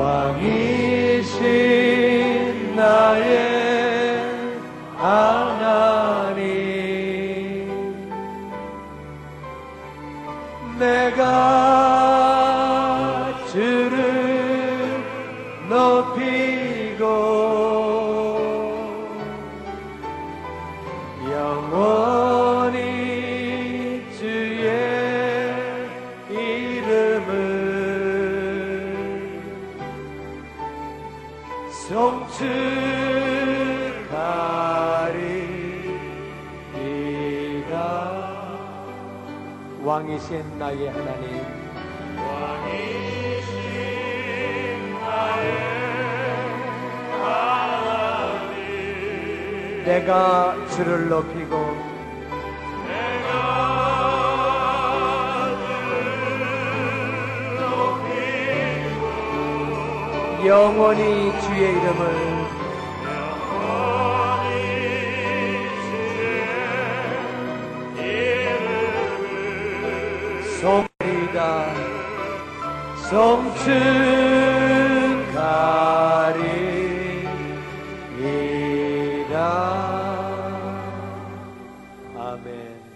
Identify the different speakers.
Speaker 1: 왕이신 나의 하나님. 내가 주를 높이고 영원히 송축하리이다. 왕이신 나의 하나님. 내가 주를 높이고 영원히 주의 이름을. 송이다. 송춘가리이다. 아멘.